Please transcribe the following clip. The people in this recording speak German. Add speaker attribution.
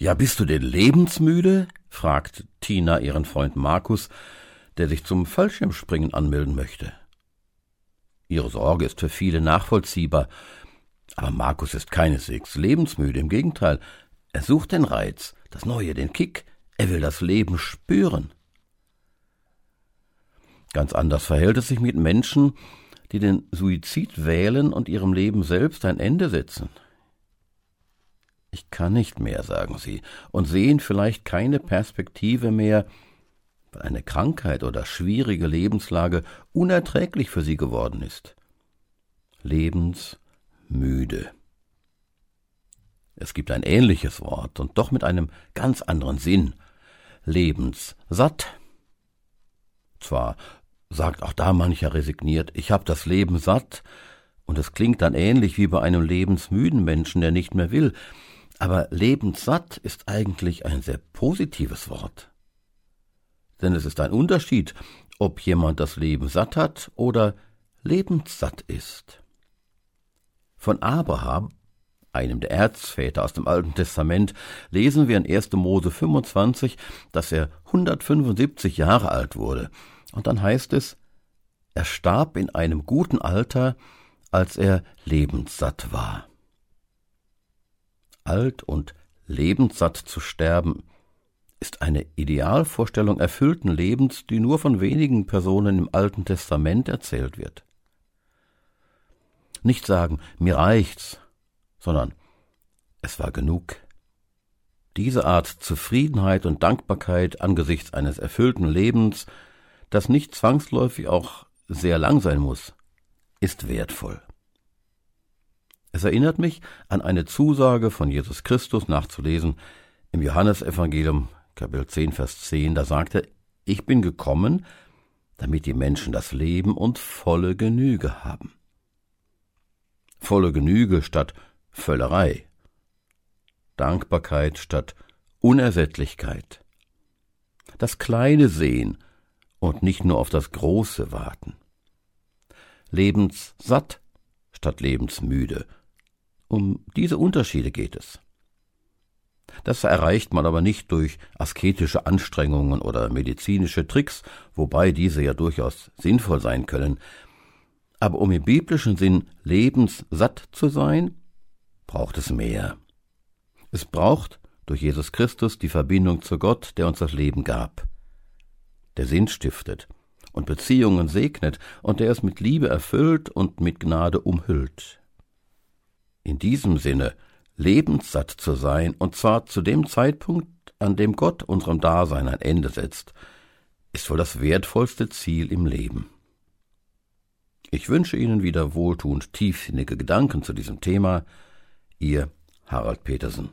Speaker 1: Ja, bist du denn lebensmüde? fragt Tina ihren Freund Markus, der sich zum Fallschirmspringen anmelden möchte. Ihre Sorge ist für viele nachvollziehbar, aber Markus ist keineswegs lebensmüde, im Gegenteil, er sucht den Reiz, das Neue, den Kick, er will das Leben spüren. Ganz anders verhält es sich mit Menschen, die den Suizid wählen und ihrem Leben selbst ein Ende setzen. Ich kann nicht mehr, sagen sie, und sehen vielleicht keine Perspektive mehr, weil eine Krankheit oder schwierige Lebenslage unerträglich für sie geworden ist. Lebensmüde. Es gibt ein ähnliches Wort und doch mit einem ganz anderen Sinn. Lebenssatt. Zwar sagt auch da mancher resigniert, ich hab das Leben satt, und es klingt dann ähnlich wie bei einem lebensmüden Menschen, der nicht mehr will, aber lebenssatt ist eigentlich ein sehr positives Wort. Denn es ist ein Unterschied, ob jemand das Leben satt hat oder lebenssatt ist. Von Abraham, einem der Erzväter aus dem Alten Testament, lesen wir in 1. Mose 25, dass er 175 Jahre alt wurde. Und dann heißt es, er starb in einem guten Alter, als er lebenssatt war alt und lebenssatt zu sterben, ist eine Idealvorstellung erfüllten Lebens, die nur von wenigen Personen im Alten Testament erzählt wird. Nicht sagen, mir reicht's, sondern es war genug. Diese Art Zufriedenheit und Dankbarkeit angesichts eines erfüllten Lebens, das nicht zwangsläufig auch sehr lang sein muss, ist wertvoll. Es erinnert mich an eine Zusage von Jesus Christus nachzulesen im Johannesevangelium Kapitel 10 Vers 10, da sagt er, ich bin gekommen, damit die Menschen das Leben und volle Genüge haben. Volle Genüge statt Völlerei. Dankbarkeit statt Unersättlichkeit. Das Kleine sehen und nicht nur auf das Große warten. Lebenssatt statt lebensmüde um diese Unterschiede geht es. Das erreicht man aber nicht durch asketische Anstrengungen oder medizinische Tricks, wobei diese ja durchaus sinnvoll sein können. Aber um im biblischen Sinn lebenssatt zu sein, braucht es mehr. Es braucht durch Jesus Christus die Verbindung zu Gott, der uns das Leben gab, der Sinn stiftet und Beziehungen segnet und der es mit Liebe erfüllt und mit Gnade umhüllt in diesem Sinne lebenssatt zu sein, und zwar zu dem Zeitpunkt, an dem Gott unserem Dasein ein Ende setzt, ist wohl das wertvollste Ziel im Leben. Ich wünsche Ihnen wieder wohltuend tiefsinnige Gedanken zu diesem Thema. Ihr Harald Petersen.